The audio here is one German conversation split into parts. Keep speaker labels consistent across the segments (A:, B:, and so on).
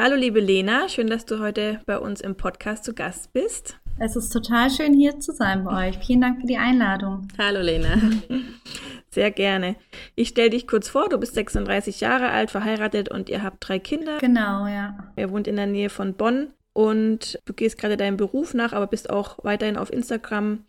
A: Hallo liebe Lena, schön, dass du heute bei uns im Podcast zu Gast bist.
B: Es ist total schön hier zu sein bei euch. Vielen Dank für die Einladung.
A: Hallo Lena. Sehr gerne. Ich stelle dich kurz vor, du bist 36 Jahre alt, verheiratet und ihr habt drei Kinder.
B: Genau, ja.
A: Ihr wohnt in der Nähe von Bonn und du gehst gerade deinem Beruf nach, aber bist auch weiterhin auf Instagram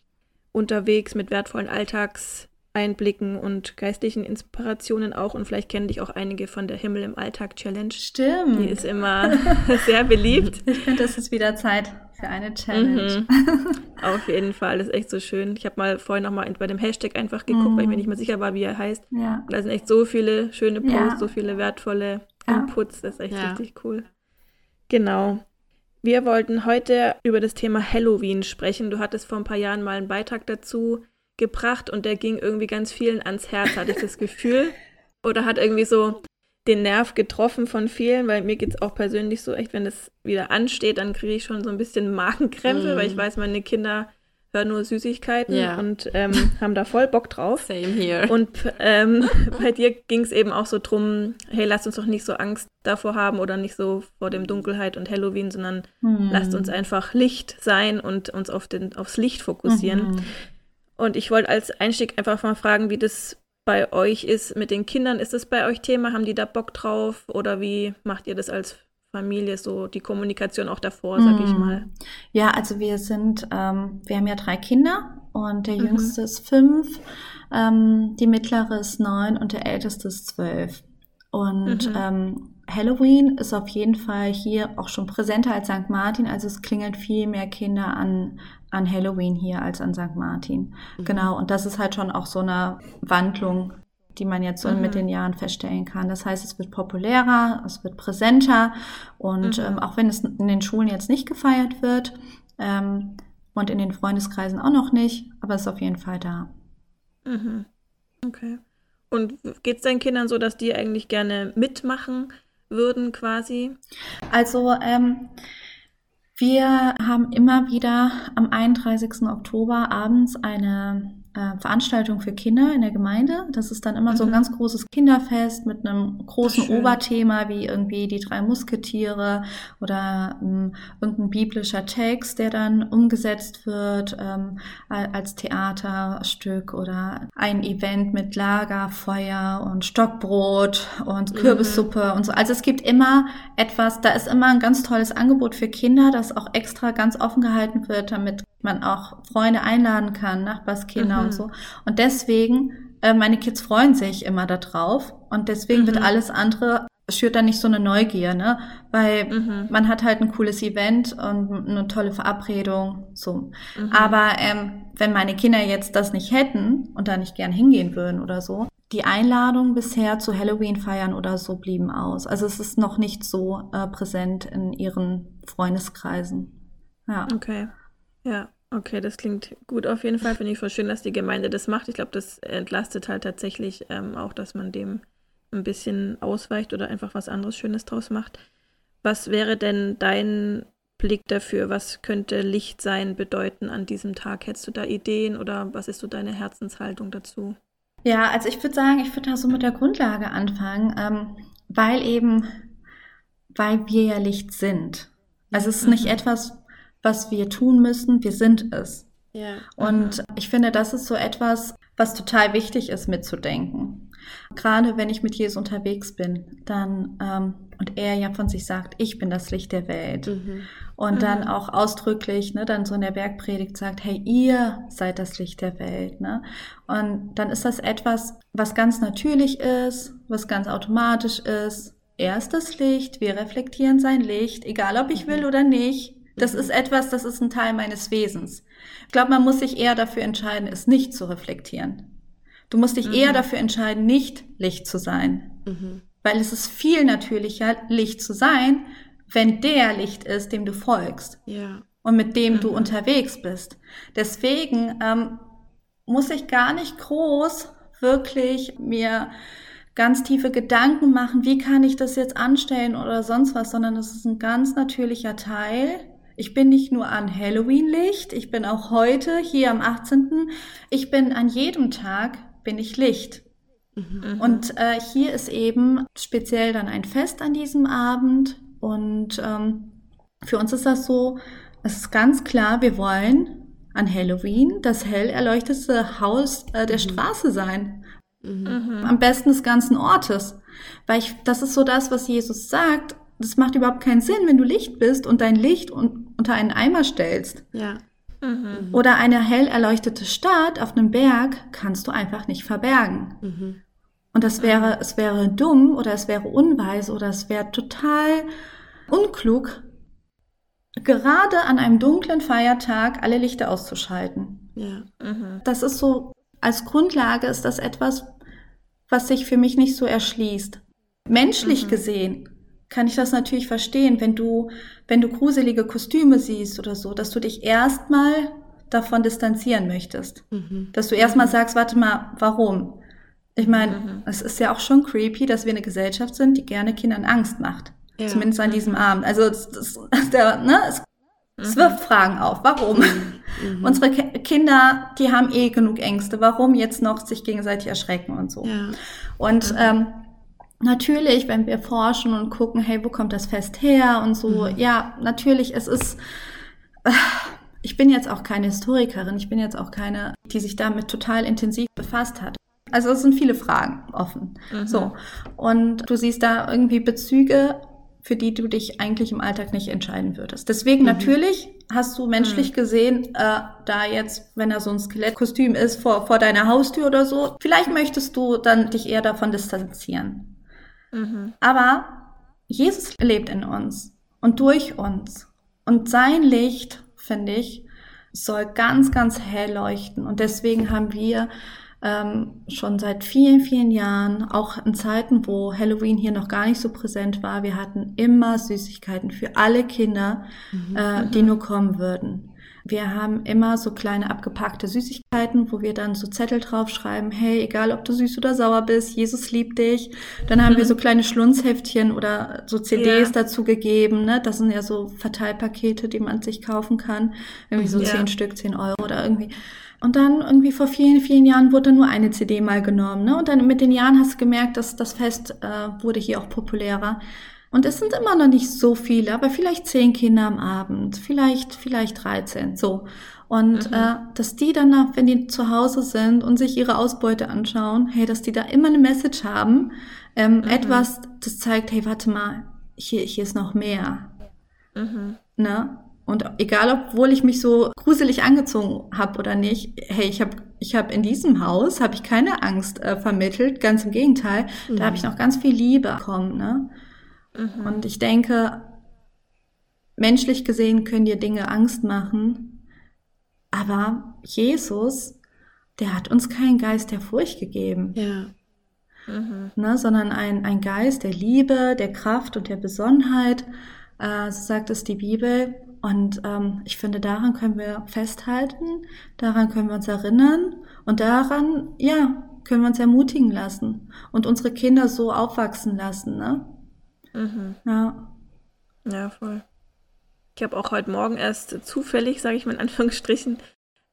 A: unterwegs mit wertvollen Alltags Einblicken und geistlichen Inspirationen auch. Und vielleicht kennen dich auch einige von der Himmel im Alltag Challenge.
B: Stimmt.
A: Die ist immer sehr beliebt.
B: Ich finde, das ist wieder Zeit für eine Challenge.
A: Mhm. Auf jeden Fall, das ist echt so schön. Ich habe mal vorhin noch mal bei dem Hashtag einfach geguckt, mhm. weil ich mir mhm. nicht mehr sicher war, wie er heißt. Ja. Da sind echt so viele schöne Posts, ja. so viele wertvolle Inputs. Das ist echt ja. richtig cool. Genau. Wir wollten heute über das Thema Halloween sprechen. Du hattest vor ein paar Jahren mal einen Beitrag dazu gebracht und der ging irgendwie ganz vielen ans Herz, hatte ich das Gefühl. Oder hat irgendwie so den Nerv getroffen von vielen, weil mir geht es auch persönlich so echt, wenn es wieder ansteht, dann kriege ich schon so ein bisschen Magenkrämpfe, mm. weil ich weiß, meine Kinder hören nur Süßigkeiten yeah. und ähm, haben da voll Bock drauf.
C: Same here.
A: Und ähm, bei dir ging es eben auch so drum, hey, lasst uns doch nicht so Angst davor haben oder nicht so vor dem Dunkelheit und Halloween, sondern mm. lasst uns einfach Licht sein und uns auf den, aufs Licht fokussieren. Mm -hmm. Und ich wollte als Einstieg einfach mal fragen, wie das bei euch ist mit den Kindern. Ist das bei euch Thema? Haben die da Bock drauf? Oder wie macht ihr das als Familie so die Kommunikation auch davor, sag ich hm. mal?
B: Ja, also wir sind, ähm, wir haben ja drei Kinder und der mhm. jüngste ist fünf, ähm, die mittlere ist neun und der älteste ist zwölf. Und mhm. ähm, Halloween ist auf jeden Fall hier auch schon präsenter als St. Martin. Also es klingelt viel mehr Kinder an, an Halloween hier als an St. Martin. Mhm. Genau. Und das ist halt schon auch so eine Wandlung, die man jetzt so mhm. mit den Jahren feststellen kann. Das heißt, es wird populärer, es wird präsenter. Und mhm. ähm, auch wenn es in den Schulen jetzt nicht gefeiert wird ähm, und in den Freundeskreisen auch noch nicht, aber es ist auf jeden Fall da.
A: Mhm. Okay. Und geht es deinen Kindern so, dass die eigentlich gerne mitmachen? Würden quasi?
B: Also ähm, wir haben immer wieder am 31. Oktober abends eine äh, Veranstaltung für Kinder in der Gemeinde. Das ist dann immer mhm. so ein mhm. ganz großes Kinderfest mit einem großen Schön. Oberthema wie irgendwie die drei Musketiere oder ähm, irgendein biblischer Text, der dann umgesetzt wird ähm, als Theaterstück oder ein Event mit Lagerfeuer und Stockbrot und mhm. Kürbissuppe mhm. und so. Also es gibt immer etwas, da ist immer ein ganz tolles Angebot für Kinder, das auch extra ganz offen gehalten wird, damit man auch Freunde einladen kann, Nachbarskinder mhm. und so. Und deswegen, äh, meine Kids freuen sich immer darauf und deswegen mhm. wird alles andere schürt dann nicht so eine Neugier, ne? Weil mhm. man hat halt ein cooles Event und eine tolle Verabredung, so. Mhm. Aber ähm, wenn meine Kinder jetzt das nicht hätten und da nicht gern hingehen würden oder so, die Einladungen bisher zu Halloween feiern oder so blieben aus. Also es ist noch nicht so äh, präsent in ihren Freundeskreisen.
A: Ja. Okay. Ja, okay, das klingt gut auf jeden Fall. Finde ich voll schön, dass die Gemeinde das macht. Ich glaube, das entlastet halt tatsächlich ähm, auch, dass man dem ein bisschen ausweicht oder einfach was anderes Schönes draus macht. Was wäre denn dein Blick dafür? Was könnte Licht sein bedeuten an diesem Tag? Hättest du da Ideen oder was ist so deine Herzenshaltung dazu?
B: Ja, also ich würde sagen, ich würde da so mit der Grundlage anfangen, ähm, weil eben, weil wir ja Licht sind. Also es ist nicht mhm. etwas, was wir tun müssen, wir sind es. Ja. Und ich finde, das ist so etwas, was total wichtig ist mitzudenken. Gerade wenn ich mit Jesus unterwegs bin, dann ähm, und er ja von sich sagt, ich bin das Licht der Welt. Mhm. Und mhm. dann auch ausdrücklich, ne, dann so in der Bergpredigt sagt, hey, ihr seid das Licht der Welt. Ne? Und dann ist das etwas, was ganz natürlich ist, was ganz automatisch ist. Er ist das Licht, wir reflektieren sein Licht, egal ob ich will mhm. oder nicht. Das ist etwas, das ist ein Teil meines Wesens. Ich glaube, man muss sich eher dafür entscheiden, es nicht zu reflektieren. Du musst dich mhm. eher dafür entscheiden, nicht Licht zu sein. Mhm. Weil es ist viel natürlicher, Licht zu sein, wenn der Licht ist, dem du folgst. Ja. Und mit dem mhm. du unterwegs bist. Deswegen ähm, muss ich gar nicht groß wirklich mir ganz tiefe Gedanken machen, wie kann ich das jetzt anstellen oder sonst was, sondern es ist ein ganz natürlicher Teil. Ich bin nicht nur an Halloween Licht, ich bin auch heute hier am 18. Ich bin an jedem Tag bin ich Licht. Mhm. Und äh, hier ist eben speziell dann ein Fest an diesem Abend. Und ähm, für uns ist das so, es ist ganz klar, wir wollen an Halloween das hell erleuchtete Haus äh, der mhm. Straße sein. Mhm. Am besten des ganzen Ortes. Weil ich, das ist so das, was Jesus sagt. Das macht überhaupt keinen Sinn, wenn du Licht bist und dein Licht un unter einen Eimer stellst. Ja. Mhm. Oder eine hell erleuchtete Stadt auf einem Berg kannst du einfach nicht verbergen. Mhm. Und das wäre, es wäre dumm oder es wäre unweise oder es wäre total unklug, gerade an einem dunklen Feiertag alle Lichter auszuschalten. Ja. Mhm. Das ist so, als Grundlage ist das etwas, was sich für mich nicht so erschließt. Menschlich mhm. gesehen kann ich das natürlich verstehen, wenn du, wenn du gruselige Kostüme siehst oder so, dass du dich erstmal davon distanzieren möchtest. Mhm. Dass du erstmal mhm. sagst, warte mal, warum? Ich meine, mhm. es ist ja auch schon creepy, dass wir eine Gesellschaft sind, die gerne Kindern Angst macht. Ja. Zumindest an diesem mhm. Abend. Also das, das, der, ne, es, es mhm. wirft Fragen auf. Warum? Mhm. Unsere Kinder, die haben eh genug Ängste. Warum jetzt noch sich gegenseitig erschrecken und so? Ja. Und ähm, natürlich, wenn wir forschen und gucken, hey, wo kommt das Fest her und so, mhm. ja, natürlich, es ist, äh, ich bin jetzt auch keine Historikerin, ich bin jetzt auch keine, die sich damit total intensiv befasst hat. Also es sind viele Fragen offen. Mhm. So. Und du siehst da irgendwie Bezüge, für die du dich eigentlich im Alltag nicht entscheiden würdest. Deswegen mhm. natürlich hast du menschlich mhm. gesehen, äh, da jetzt, wenn er so ein Skelettkostüm ist, vor, vor deiner Haustür oder so, vielleicht möchtest du dann dich eher davon distanzieren. Mhm. Aber Jesus lebt in uns und durch uns. Und sein Licht, finde ich, soll ganz, ganz hell leuchten. Und deswegen haben wir ähm, schon seit vielen, vielen Jahren, auch in Zeiten, wo Halloween hier noch gar nicht so präsent war, wir hatten immer Süßigkeiten für alle Kinder, mhm. äh, die nur kommen würden. Wir haben immer so kleine abgepackte Süßigkeiten, wo wir dann so Zettel draufschreiben, hey, egal ob du süß oder sauer bist, Jesus liebt dich. Dann haben mhm. wir so kleine Schlunzheftchen oder so CDs ja. dazu gegeben. Ne? Das sind ja so Verteilpakete, die man sich kaufen kann. Irgendwie so ja. zehn Stück, zehn Euro oder irgendwie. Und dann irgendwie vor vielen, vielen Jahren wurde nur eine CD mal genommen. Ne? Und dann mit den Jahren hast du gemerkt, dass das Fest äh, wurde hier auch populärer. Und es sind immer noch nicht so viele, aber vielleicht zehn Kinder am Abend, vielleicht, vielleicht 13, so. Und mhm. äh, dass die dann, wenn die zu Hause sind und sich ihre Ausbeute anschauen, hey, dass die da immer eine Message haben, ähm, mhm. etwas, das zeigt, hey, warte mal, hier, hier ist noch mehr. Mhm. Ne? Und egal, obwohl ich mich so gruselig angezogen habe oder nicht, hey, ich habe ich hab in diesem Haus habe ich keine Angst äh, vermittelt, ganz im Gegenteil, da habe ich noch ganz viel Liebe bekommen, ne? Mhm. Und ich denke, menschlich gesehen können dir Dinge Angst machen, aber Jesus, der hat uns keinen Geist der Furcht gegeben. Ja. Mhm. Ne, sondern ein, ein Geist der Liebe, der Kraft und der Besonnenheit, äh, so sagt es die Bibel. Und ähm, ich finde, daran können wir festhalten, daran können wir uns erinnern und daran, ja, können wir uns ermutigen lassen und unsere Kinder so aufwachsen lassen, ne? Mhm. Ja.
A: Ja, voll. Ich habe auch heute Morgen erst zufällig, sage ich mal in Anführungsstrichen,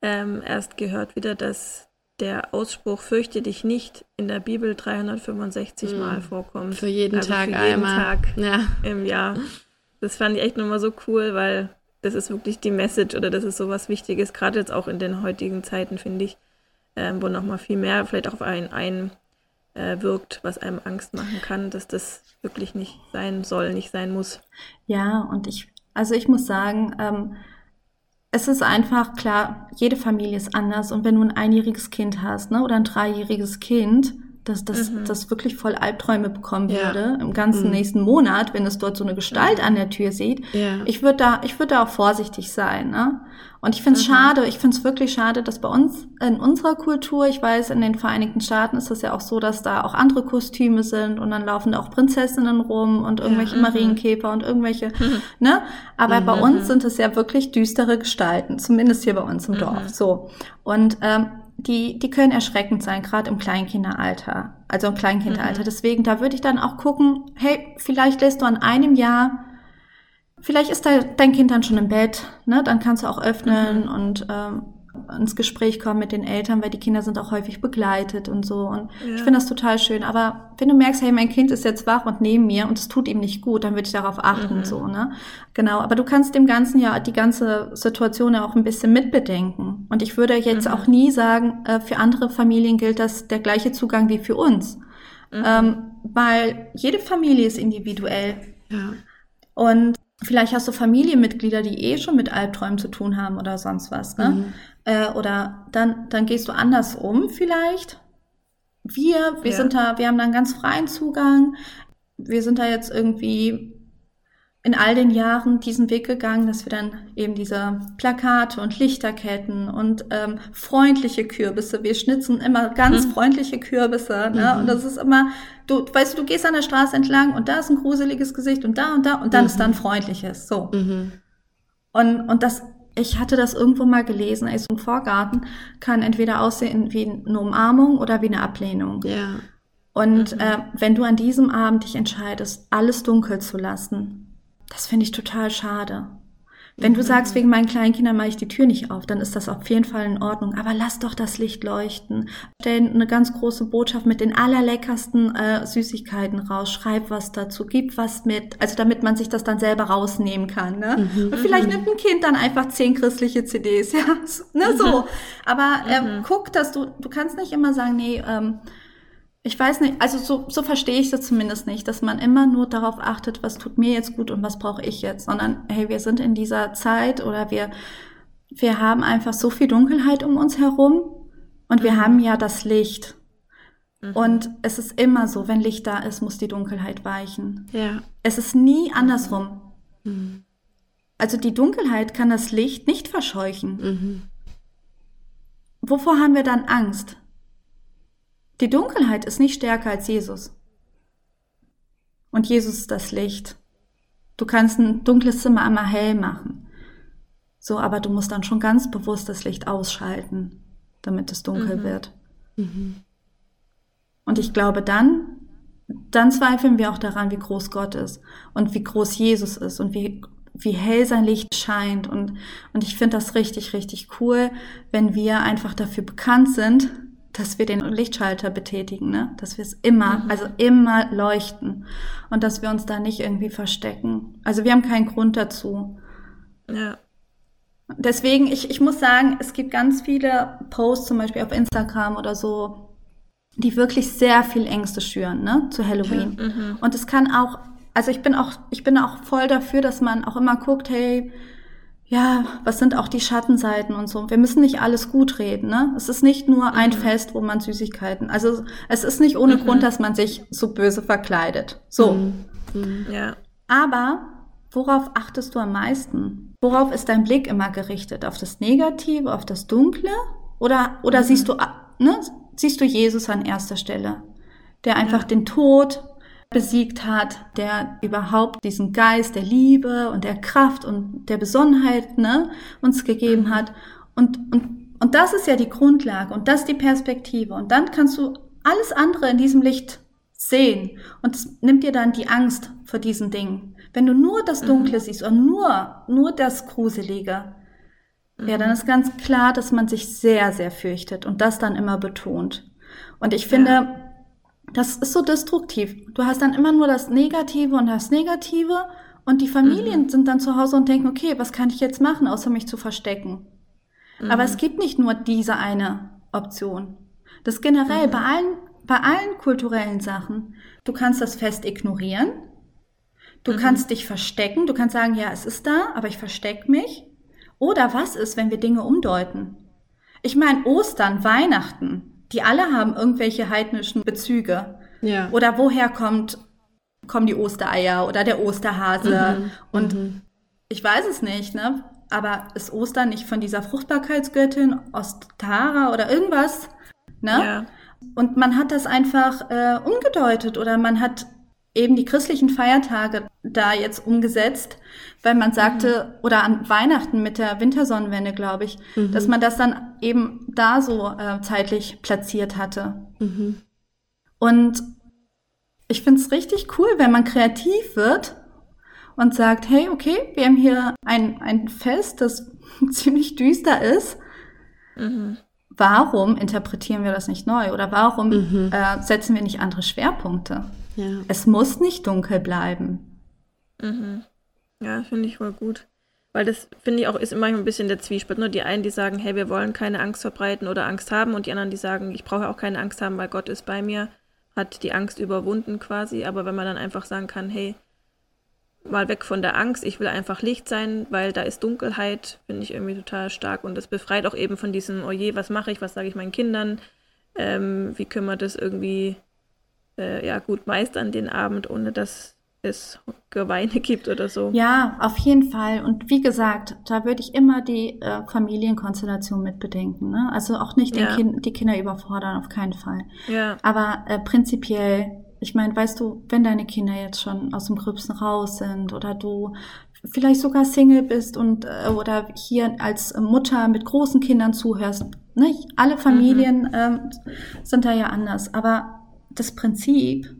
A: ähm, erst gehört wieder, dass der Ausspruch Fürchte dich nicht in der Bibel 365 mhm. Mal vorkommt.
C: Für jeden also Tag für jeden einmal. Tag
A: ja. im Jahr. Das fand ich echt nochmal so cool, weil das ist wirklich die Message oder das ist so was Wichtiges, gerade jetzt auch in den heutigen Zeiten, finde ich, ähm, wo nochmal viel mehr vielleicht auch auf einen, einen äh, wirkt, was einem Angst machen kann, dass das wirklich nicht sein soll, nicht sein muss.
B: Ja, und ich, also ich muss sagen, ähm, es ist einfach klar, jede Familie ist anders und wenn du ein einjähriges Kind hast, ne, oder ein dreijähriges Kind, dass das, mhm. das wirklich voll Albträume bekommen ja. würde im ganzen mhm. nächsten Monat, wenn es dort so eine Gestalt an der Tür sieht. Ja. Ich würde da, ich würde da auch vorsichtig sein. Ne? Und ich finde es mhm. schade, ich finde es wirklich schade, dass bei uns in unserer Kultur, ich weiß, in den Vereinigten Staaten ist es ja auch so, dass da auch andere Kostüme sind und dann laufen da auch Prinzessinnen rum und irgendwelche ja. Mhm. Marienkäfer und irgendwelche, mhm. ne? Aber bei mhm. uns sind es ja wirklich düstere Gestalten, zumindest hier bei uns im Dorf. So. Und ähm, die, die können erschreckend sein, gerade im Kleinkinderalter, also im Kleinkinderalter. Mhm. Deswegen, da würde ich dann auch gucken, hey, vielleicht lässt du an einem Jahr, vielleicht ist da dein Kind dann schon im Bett, ne? Dann kannst du auch öffnen mhm. und ähm, ins Gespräch kommen mit den Eltern, weil die Kinder sind auch häufig begleitet und so. Und ja. ich finde das total schön. Aber wenn du merkst, hey, mein Kind ist jetzt wach und neben mir und es tut ihm nicht gut, dann würde ich darauf achten, mhm. so, ne? Genau. Aber du kannst dem Ganzen ja die ganze Situation ja auch ein bisschen mitbedenken. Und ich würde jetzt mhm. auch nie sagen, äh, für andere Familien gilt das der gleiche Zugang wie für uns. Mhm. Ähm, weil jede Familie ist individuell. Ja. Und Vielleicht hast du Familienmitglieder, die eh schon mit Albträumen zu tun haben oder sonst was. Ne? Mhm. Äh, oder dann, dann gehst du anders um vielleicht. Wir, wir ja. sind da, wir haben da einen ganz freien Zugang. Wir sind da jetzt irgendwie in all den Jahren diesen Weg gegangen, dass wir dann eben diese Plakate und Lichterketten und ähm, freundliche Kürbisse, wir schnitzen immer ganz mhm. freundliche Kürbisse, ne? Mhm. Und das ist immer, du weißt du, du gehst an der Straße entlang und da ist ein gruseliges Gesicht und da und da und dann mhm. ist da ein freundliches, so. Mhm. Und, und das, ich hatte das irgendwo mal gelesen, ey, so ein Vorgarten kann entweder aussehen wie eine Umarmung oder wie eine Ablehnung. Ja. Und mhm. äh, wenn du an diesem Abend dich entscheidest, alles dunkel zu lassen, das finde ich total schade. Wenn du sagst, wegen meinen kleinen Kindern mache ich die Tür nicht auf, dann ist das auf jeden Fall in Ordnung. Aber lass doch das Licht leuchten. Stell eine ganz große Botschaft mit den allerleckersten äh, Süßigkeiten raus. Schreib was dazu. Gib was mit. Also damit man sich das dann selber rausnehmen kann. Ne? Mhm. Und vielleicht mhm. nimmt ein Kind dann einfach zehn christliche CDs. Ja, ne, so. Mhm. Aber mhm. guck, dass du, du kannst nicht immer sagen, nee, ähm, ich weiß nicht, also so, so verstehe ich das zumindest nicht, dass man immer nur darauf achtet, was tut mir jetzt gut und was brauche ich jetzt, sondern hey, wir sind in dieser Zeit oder wir, wir haben einfach so viel Dunkelheit um uns herum und wir mhm. haben ja das Licht. Mhm. Und es ist immer so, wenn Licht da ist, muss die Dunkelheit weichen. Ja. Es ist nie andersrum. Mhm. Also die Dunkelheit kann das Licht nicht verscheuchen. Mhm. Wovor haben wir dann Angst? Die Dunkelheit ist nicht stärker als Jesus. Und Jesus ist das Licht. Du kannst ein dunkles Zimmer einmal hell machen. So, aber du musst dann schon ganz bewusst das Licht ausschalten, damit es dunkel mhm. wird. Mhm. Und ich glaube, dann, dann zweifeln wir auch daran, wie groß Gott ist und wie groß Jesus ist und wie, wie hell sein Licht scheint. Und, und ich finde das richtig, richtig cool, wenn wir einfach dafür bekannt sind, dass wir den Lichtschalter betätigen, ne? dass wir es immer, mhm. also immer leuchten und dass wir uns da nicht irgendwie verstecken. Also wir haben keinen Grund dazu. Ja. Deswegen, ich, ich muss sagen, es gibt ganz viele Posts, zum Beispiel auf Instagram oder so, die wirklich sehr viel Ängste schüren, ne, zu Halloween. Mhm. und es kann auch, also ich bin auch, ich bin auch voll dafür, dass man auch immer guckt, hey, ja, was sind auch die Schattenseiten und so. Wir müssen nicht alles gut reden, ne? Es ist nicht nur ein mhm. Fest, wo man Süßigkeiten. Also es ist nicht ohne mhm. Grund, dass man sich so böse verkleidet. So. Mhm. mhm. Ja. Aber worauf achtest du am meisten? Worauf ist dein Blick immer gerichtet? Auf das Negative, auf das Dunkle? Oder, oder mhm. siehst du, ne, siehst du Jesus an erster Stelle? Der einfach ja. den Tod, besiegt hat, der überhaupt diesen Geist der Liebe und der Kraft und der Besonnenheit ne, uns gegeben hat. Und, und, und das ist ja die Grundlage und das ist die Perspektive. Und dann kannst du alles andere in diesem Licht sehen und es nimmt dir dann die Angst vor diesen Dingen. Wenn du nur das mhm. Dunkle mhm. siehst und nur, nur das Gruselige, mhm. ja, dann mhm. ist ganz klar, dass man sich sehr, sehr fürchtet und das dann immer betont. Und ich finde, ja das ist so destruktiv. Du hast dann immer nur das Negative und das Negative und die Familien mhm. sind dann zu Hause und denken, okay, was kann ich jetzt machen, außer mich zu verstecken? Mhm. Aber es gibt nicht nur diese eine Option. Das generell mhm. bei allen bei allen kulturellen Sachen, du kannst das Fest ignorieren, du mhm. kannst dich verstecken, du kannst sagen, ja, es ist da, aber ich verstecke mich. Oder was ist, wenn wir Dinge umdeuten? Ich meine, Ostern, Weihnachten, die alle haben irgendwelche heidnischen Bezüge. Ja. Oder woher kommt, kommen die Ostereier oder der Osterhase? Mhm. Und mhm. ich weiß es nicht, ne? Aber ist Ostern nicht von dieser Fruchtbarkeitsgöttin Ostara oder irgendwas? Ne? Ja. Und man hat das einfach äh, umgedeutet oder man hat eben die christlichen Feiertage da jetzt umgesetzt, weil man sagte, mhm. oder an Weihnachten mit der Wintersonnenwende, glaube ich, mhm. dass man das dann eben da so äh, zeitlich platziert hatte. Mhm. Und ich finde es richtig cool, wenn man kreativ wird und sagt, hey, okay, wir haben hier ein, ein Fest, das ziemlich düster ist. Mhm. Warum interpretieren wir das nicht neu? Oder warum mhm. äh, setzen wir nicht andere Schwerpunkte? Ja. Es muss nicht dunkel bleiben.
A: Mhm. Ja, finde ich voll gut. Weil das, finde ich auch, ist immer ein bisschen der Zwiespalt. Nur die einen, die sagen, hey, wir wollen keine Angst verbreiten oder Angst haben. Und die anderen, die sagen, ich brauche auch keine Angst haben, weil Gott ist bei mir, hat die Angst überwunden quasi. Aber wenn man dann einfach sagen kann, hey, mal weg von der Angst, ich will einfach Licht sein, weil da ist Dunkelheit, finde ich irgendwie total stark. Und das befreit auch eben von diesem, oh je, was mache ich, was sage ich meinen Kindern, ähm, wie können wir das irgendwie äh, ja, gut meistern, den Abend, ohne dass es Geweine gibt oder so.
B: Ja, auf jeden Fall. Und wie gesagt, da würde ich immer die äh, Familienkonstellation mit bedenken. Ne? Also auch nicht ja. kind, die Kinder überfordern, auf keinen Fall. Ja. Aber äh, prinzipiell, ich meine, weißt du, wenn deine Kinder jetzt schon aus dem Gröbsten raus sind oder du vielleicht sogar Single bist und äh, oder hier als Mutter mit großen Kindern zuhörst, ne? alle Familien mhm. ähm, sind da ja anders. Aber das Prinzip,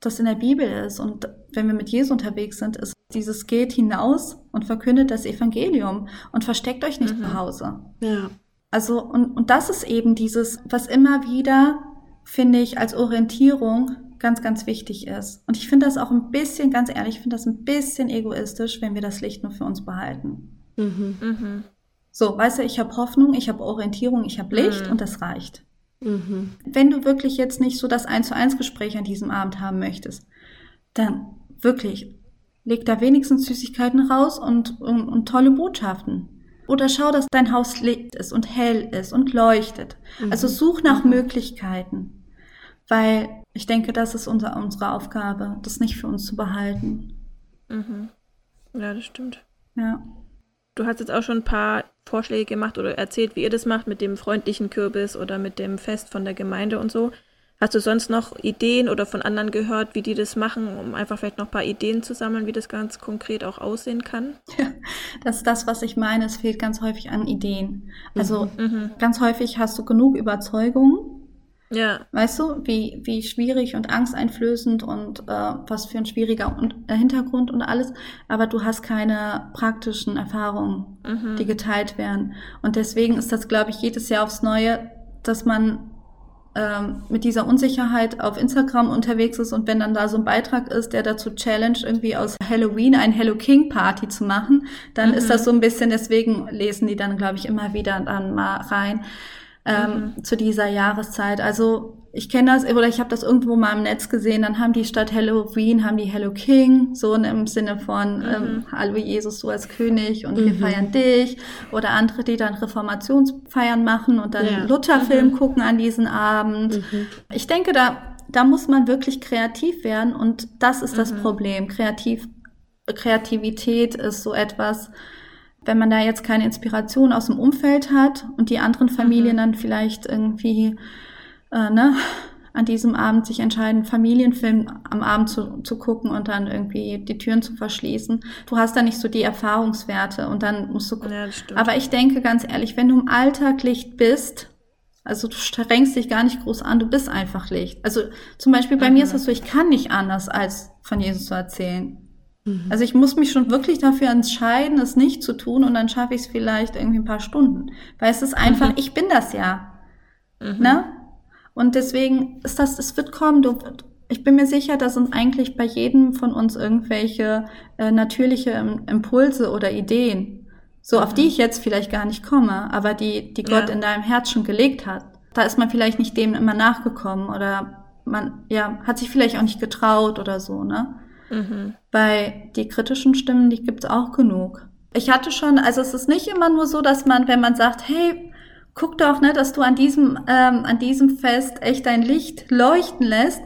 B: das in der Bibel ist und wenn wir mit Jesus unterwegs sind, ist dieses geht hinaus und verkündet das Evangelium und versteckt euch nicht mhm. zu Hause. Ja. Also, und, und das ist eben dieses, was immer wieder, finde ich, als Orientierung ganz, ganz wichtig ist. Und ich finde das auch ein bisschen, ganz ehrlich, ich finde das ein bisschen egoistisch, wenn wir das Licht nur für uns behalten. Mhm. Mhm. So, weißt du, ich habe Hoffnung, ich habe Orientierung, ich habe Licht mhm. und das reicht. Mhm. Wenn du wirklich jetzt nicht so das Eins zu eins Gespräch an diesem Abend haben möchtest, dann wirklich leg da wenigstens Süßigkeiten raus und, und, und tolle Botschaften. Oder schau, dass dein Haus Licht ist und hell ist und leuchtet. Mhm. Also such nach mhm. Möglichkeiten. Weil ich denke, das ist unser, unsere Aufgabe, das nicht für uns zu behalten.
A: Mhm. Ja, das stimmt.
B: Ja.
A: Du hast jetzt auch schon ein paar Vorschläge gemacht oder erzählt, wie ihr das macht mit dem freundlichen Kürbis oder mit dem Fest von der Gemeinde und so. Hast du sonst noch Ideen oder von anderen gehört, wie die das machen, um einfach vielleicht noch ein paar Ideen zu sammeln, wie das ganz konkret auch aussehen kann?
B: Ja, das ist das, was ich meine. Es fehlt ganz häufig an Ideen. Also mhm. mhm. ganz häufig hast du genug Überzeugungen ja. Weißt du, wie, wie schwierig und angsteinflößend und äh, was für ein schwieriger und, äh, Hintergrund und alles, aber du hast keine praktischen Erfahrungen, mhm. die geteilt werden. Und deswegen ist das, glaube ich, jedes Jahr aufs Neue, dass man ähm, mit dieser Unsicherheit auf Instagram unterwegs ist und wenn dann da so ein Beitrag ist, der dazu challenge, irgendwie aus Halloween ein Hello King Party zu machen, dann mhm. ist das so ein bisschen, deswegen lesen die dann, glaube ich, immer wieder dann mal rein ähm, mhm. zu dieser Jahreszeit. Also ich kenne das, oder ich habe das irgendwo mal im Netz gesehen, dann haben die statt Halloween, haben die Hello King, so im Sinne von mhm. ähm, Hallo Jesus, du als König und mhm. wir feiern dich. Oder andere, die dann Reformationsfeiern machen und dann ja. Lutherfilm mhm. gucken an diesen Abend. Mhm. Ich denke, da, da muss man wirklich kreativ werden und das ist das mhm. Problem. Kreativ, Kreativität ist so etwas, wenn man da jetzt keine Inspiration aus dem Umfeld hat und die anderen Familien mhm. dann vielleicht irgendwie äh, ne, an diesem Abend sich entscheiden, Familienfilm am Abend zu, zu gucken und dann irgendwie die Türen zu verschließen. Du hast da nicht so die Erfahrungswerte und dann musst du. Ja, Aber ich denke ganz ehrlich, wenn du im Alltag Licht bist, also du strengst dich gar nicht groß an, du bist einfach Licht. Also zum Beispiel bei mhm. mir ist es so, ich kann nicht anders als von Jesus zu erzählen. Mhm. Also ich muss mich schon wirklich dafür entscheiden, es nicht zu tun und dann schaffe ich es vielleicht irgendwie ein paar Stunden. Weil es ist einfach, mhm. ich bin das ja. Mhm. Ne? Und deswegen ist das, es wird kommen. Du, ich bin mir sicher, dass uns eigentlich bei jedem von uns irgendwelche äh, natürliche Impulse oder Ideen, so auf die mhm. ich jetzt vielleicht gar nicht komme, aber die, die Gott ja. in deinem Herz schon gelegt hat, da ist man vielleicht nicht dem immer nachgekommen oder man ja hat sich vielleicht auch nicht getraut oder so, ne? Mhm. Bei die kritischen Stimmen, die gibt's auch genug. Ich hatte schon, also es ist nicht immer nur so, dass man, wenn man sagt, hey, guck doch, ne, dass du an diesem, ähm, an diesem Fest echt dein Licht leuchten lässt.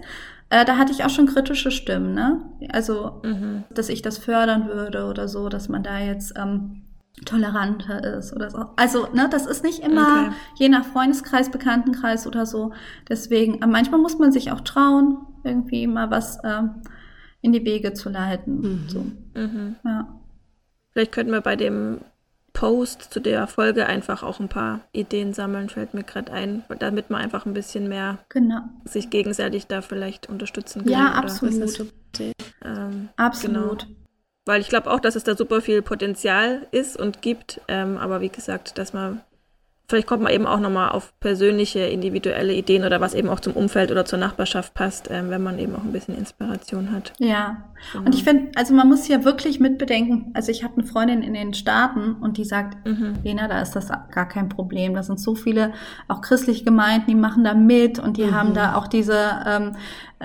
B: Äh, da hatte ich auch schon kritische Stimmen, ne? Also, mhm. dass ich das fördern würde oder so, dass man da jetzt ähm, toleranter ist oder so. Also, ne, das ist nicht immer okay. je nach Freundeskreis, Bekanntenkreis oder so. Deswegen, manchmal muss man sich auch trauen, irgendwie mal was ähm, in die Wege zu leiten. Mhm. So. Mhm.
A: Ja. Vielleicht könnten wir bei dem Post zu der Folge einfach auch ein paar Ideen sammeln, fällt mir gerade ein, damit man einfach ein bisschen mehr
B: genau.
A: sich gegenseitig da vielleicht unterstützen kann.
B: Ja, absolut. Ähm, absolut.
A: Genau. Weil ich glaube auch, dass es da super viel Potenzial ist und gibt, ähm, aber wie gesagt, dass man vielleicht kommt man eben auch nochmal auf persönliche, individuelle Ideen oder was eben auch zum Umfeld oder zur Nachbarschaft passt, ähm, wenn man eben auch ein bisschen Inspiration hat.
B: Ja, genau. und ich finde, also man muss ja wirklich mitbedenken, also ich habe eine Freundin in den Staaten und die sagt, mhm. Lena, da ist das gar kein Problem. Da sind so viele auch christliche Gemeinden, die machen da mit und die mhm. haben da auch diese ähm, äh,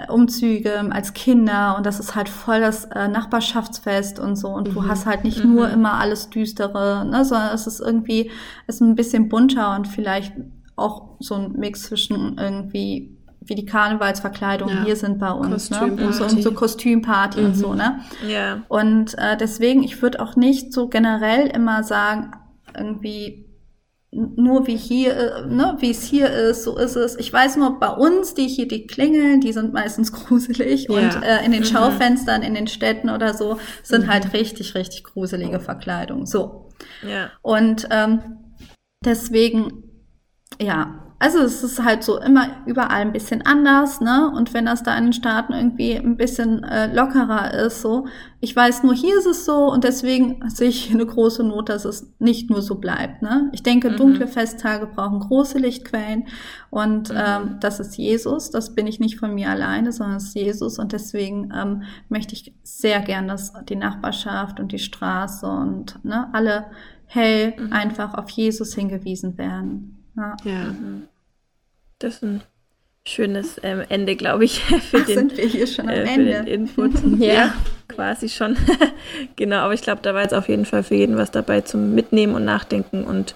B: Umzüge als Kinder und das ist halt voll das äh, Nachbarschaftsfest und so und mhm. du hast halt nicht mhm. nur immer alles düstere, ne, sondern es ist irgendwie ist ein bisschen bunter und vielleicht auch so ein Mix zwischen irgendwie wie die Karnevalsverkleidungen ja. hier sind bei uns, ne? Und so, und so Kostümparty mhm. und so, ne?
A: Ja.
B: Und äh, deswegen, ich würde auch nicht so generell immer sagen, irgendwie nur wie hier, äh, ne, wie es hier ist, so ist es. Ich weiß nur, bei uns, die hier die klingeln, die sind meistens gruselig ja. und äh, in den mhm. Schaufenstern in den Städten oder so sind mhm. halt richtig, richtig gruselige Verkleidungen. So.
A: Ja.
B: Und ähm, deswegen, ja, also es ist halt so immer überall ein bisschen anders, ne? Und wenn das da in den Staaten irgendwie ein bisschen äh, lockerer ist, so, ich weiß nur, hier ist es so und deswegen sehe ich eine große Not, dass es nicht nur so bleibt, ne? Ich denke, mhm. dunkle Festtage brauchen große Lichtquellen und mhm. ähm, das ist Jesus, das bin ich nicht von mir alleine, sondern es ist Jesus und deswegen ähm, möchte ich sehr gern, dass die Nachbarschaft und die Straße und ne, alle hell mhm. einfach auf Jesus hingewiesen werden.
A: Ja. ja. Mhm. Das ist ein schönes ähm, Ende, glaube ich, für,
B: Ach,
A: den,
B: sind wir hier schon am äh, Ende?
A: den Input. ja. ja, quasi schon. genau, aber ich glaube, da war jetzt auf jeden Fall für jeden was dabei zum Mitnehmen und Nachdenken und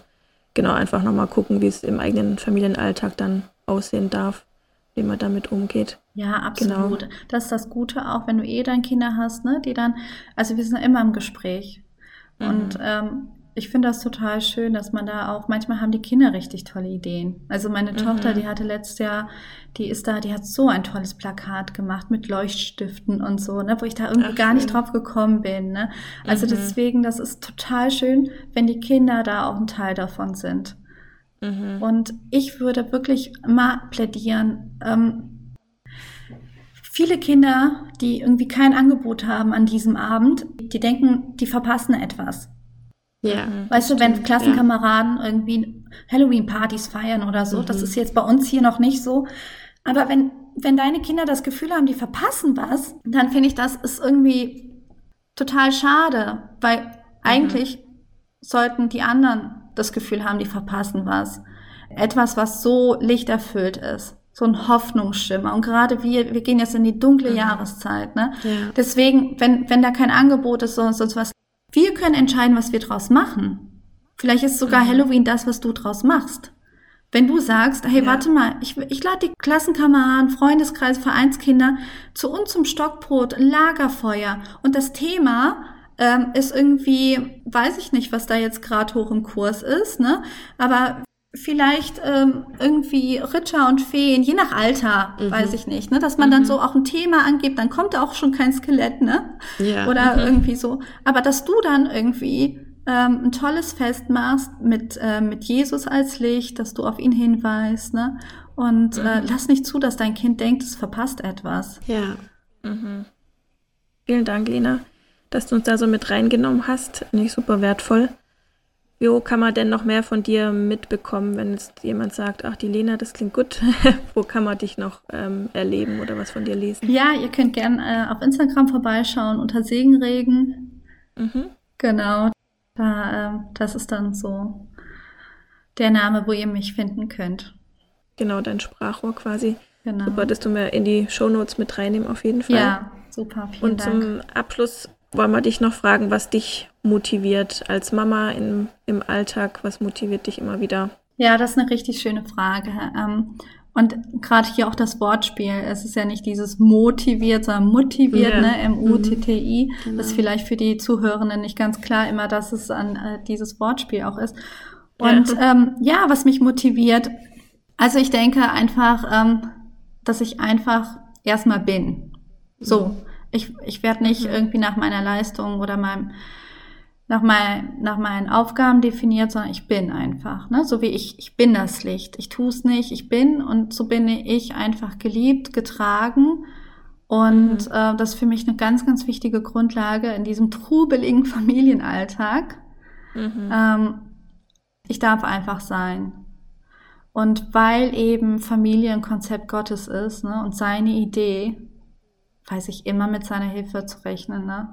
A: genau einfach nochmal gucken, wie es im eigenen Familienalltag dann aussehen darf, wie man damit umgeht.
B: Ja, absolut. Genau. Das ist das Gute auch, wenn du eh dann Kinder hast, ne, die dann, also wir sind immer im Gespräch. Mhm. Und ähm, ich finde das total schön, dass man da auch, manchmal haben die Kinder richtig tolle Ideen. Also meine mhm. Tochter, die hatte letztes Jahr, die ist da, die hat so ein tolles Plakat gemacht mit Leuchtstiften und so, ne, wo ich da irgendwie Ach, gar nicht drauf gekommen bin. Ne? Also mhm. deswegen, das ist total schön, wenn die Kinder da auch ein Teil davon sind. Mhm. Und ich würde wirklich mal plädieren, ähm, viele Kinder, die irgendwie kein Angebot haben an diesem Abend, die denken, die verpassen etwas. Ja. Mhm, weißt du, wenn Klassenkameraden ja. irgendwie Halloween-Partys feiern oder so, mhm. das ist jetzt bei uns hier noch nicht so. Aber wenn, wenn deine Kinder das Gefühl haben, die verpassen was, dann finde ich, das ist irgendwie total schade, weil mhm. eigentlich sollten die anderen das Gefühl haben, die verpassen was. Etwas, was so lichterfüllt ist. So ein Hoffnungsschimmer. Und gerade wir, wir gehen jetzt in die dunkle mhm. Jahreszeit, ne? Ja. Deswegen, wenn, wenn da kein Angebot ist, sonst was, wir können entscheiden, was wir draus machen. Vielleicht ist sogar mhm. Halloween das, was du draus machst. Wenn du sagst, hey, ja. warte mal, ich, ich lade die Klassenkameraden, Freundeskreis, Vereinskinder zu uns zum Stockbrot, Lagerfeuer und das Thema ähm, ist irgendwie, weiß ich nicht, was da jetzt gerade hoch im Kurs ist, ne? Aber vielleicht ähm, irgendwie Ritter und Feen, je nach Alter, mhm. weiß ich nicht, ne, dass man mhm. dann so auch ein Thema angibt, dann kommt da auch schon kein Skelett, ne? Ja. Oder mhm. irgendwie so. Aber dass du dann irgendwie ähm, ein tolles Fest machst mit, äh, mit Jesus als Licht, dass du auf ihn hinweist, ne? Und äh, mhm. lass nicht zu, dass dein Kind denkt, es verpasst etwas.
A: Ja. Mhm. Vielen Dank, Lena, dass du uns da so mit reingenommen hast. Nicht super wertvoll. Wo kann man denn noch mehr von dir mitbekommen, wenn jetzt jemand sagt, ach, die Lena, das klingt gut. Wo kann man dich noch ähm, erleben oder was von dir lesen?
B: Ja, ihr könnt gerne äh, auf Instagram vorbeischauen unter Segenregen. Mhm. Genau. Da, äh, das ist dann so der Name, wo ihr mich finden könnt.
A: genau, dein Sprachrohr quasi. Genau. Super, dass du mir in die Shownotes mit reinnehmen, auf jeden Fall.
B: Ja, super, vielen
A: Und
B: Dank.
A: zum Abschluss wollen wir dich noch fragen, was dich motiviert als Mama im, im Alltag? Was motiviert dich immer wieder?
B: Ja, das ist eine richtig schöne Frage. Ähm, und gerade hier auch das Wortspiel. Es ist ja nicht dieses motiviert, sondern motiviert, ja. ne? M-U-T-T-I. Mhm. Genau. Das ist vielleicht für die Zuhörenden nicht ganz klar immer, dass es an äh, dieses Wortspiel auch ist. Und ja. Ähm, ja, was mich motiviert, also ich denke einfach, ähm, dass ich einfach erstmal bin. So. Mhm. Ich, ich werde nicht mhm. irgendwie nach meiner Leistung oder meinem nach, mein, nach meinen Aufgaben definiert, sondern ich bin einfach. Ne? So wie ich, ich bin das Licht. Ich tue es nicht, ich bin und so bin ich einfach geliebt, getragen. Und mhm. äh, das ist für mich eine ganz, ganz wichtige Grundlage in diesem trubeligen Familienalltag. Mhm. Ähm, ich darf einfach sein. Und weil eben Familie ein Konzept Gottes ist ne, und seine Idee, weiß ich immer mit seiner Hilfe zu rechnen. Ne?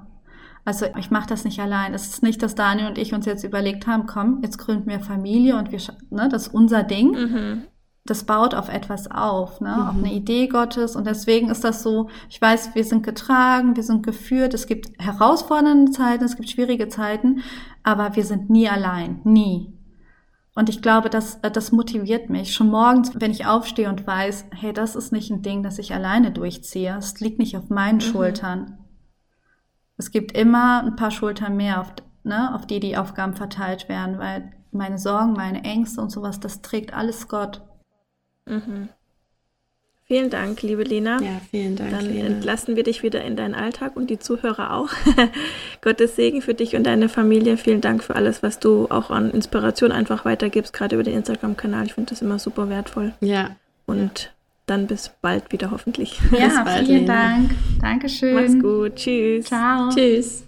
B: Also ich mache das nicht allein. Es ist nicht, dass Daniel und ich uns jetzt überlegt haben, komm, jetzt gründen wir Familie und wir, ne, das ist unser Ding. Mhm. Das baut auf etwas auf, ne, mhm. auf eine Idee Gottes. Und deswegen ist das so, ich weiß, wir sind getragen, wir sind geführt. Es gibt herausfordernde Zeiten, es gibt schwierige Zeiten, aber wir sind nie allein, nie. Und ich glaube, das, das motiviert mich. Schon morgens, wenn ich aufstehe und weiß, hey, das ist nicht ein Ding, das ich alleine durchziehe. Es liegt nicht auf meinen mhm. Schultern es gibt immer ein paar Schultern mehr, auf, ne, auf die die Aufgaben verteilt werden, weil meine Sorgen, meine Ängste und sowas, das trägt alles Gott.
A: Mhm. Vielen Dank, liebe Lena.
C: Ja, vielen Dank.
A: Dann
C: Lena.
A: entlassen wir dich wieder in deinen Alltag und die Zuhörer auch. Gottes Segen für dich und deine Familie. Vielen Dank für alles, was du auch an Inspiration einfach weitergibst, gerade über den Instagram-Kanal. Ich finde das immer super wertvoll.
C: Ja.
A: Und dann bis bald wieder hoffentlich.
B: Ja, bald, vielen Lena. Dank. Dankeschön.
A: Mach's gut. Tschüss.
B: Ciao.
C: Tschüss.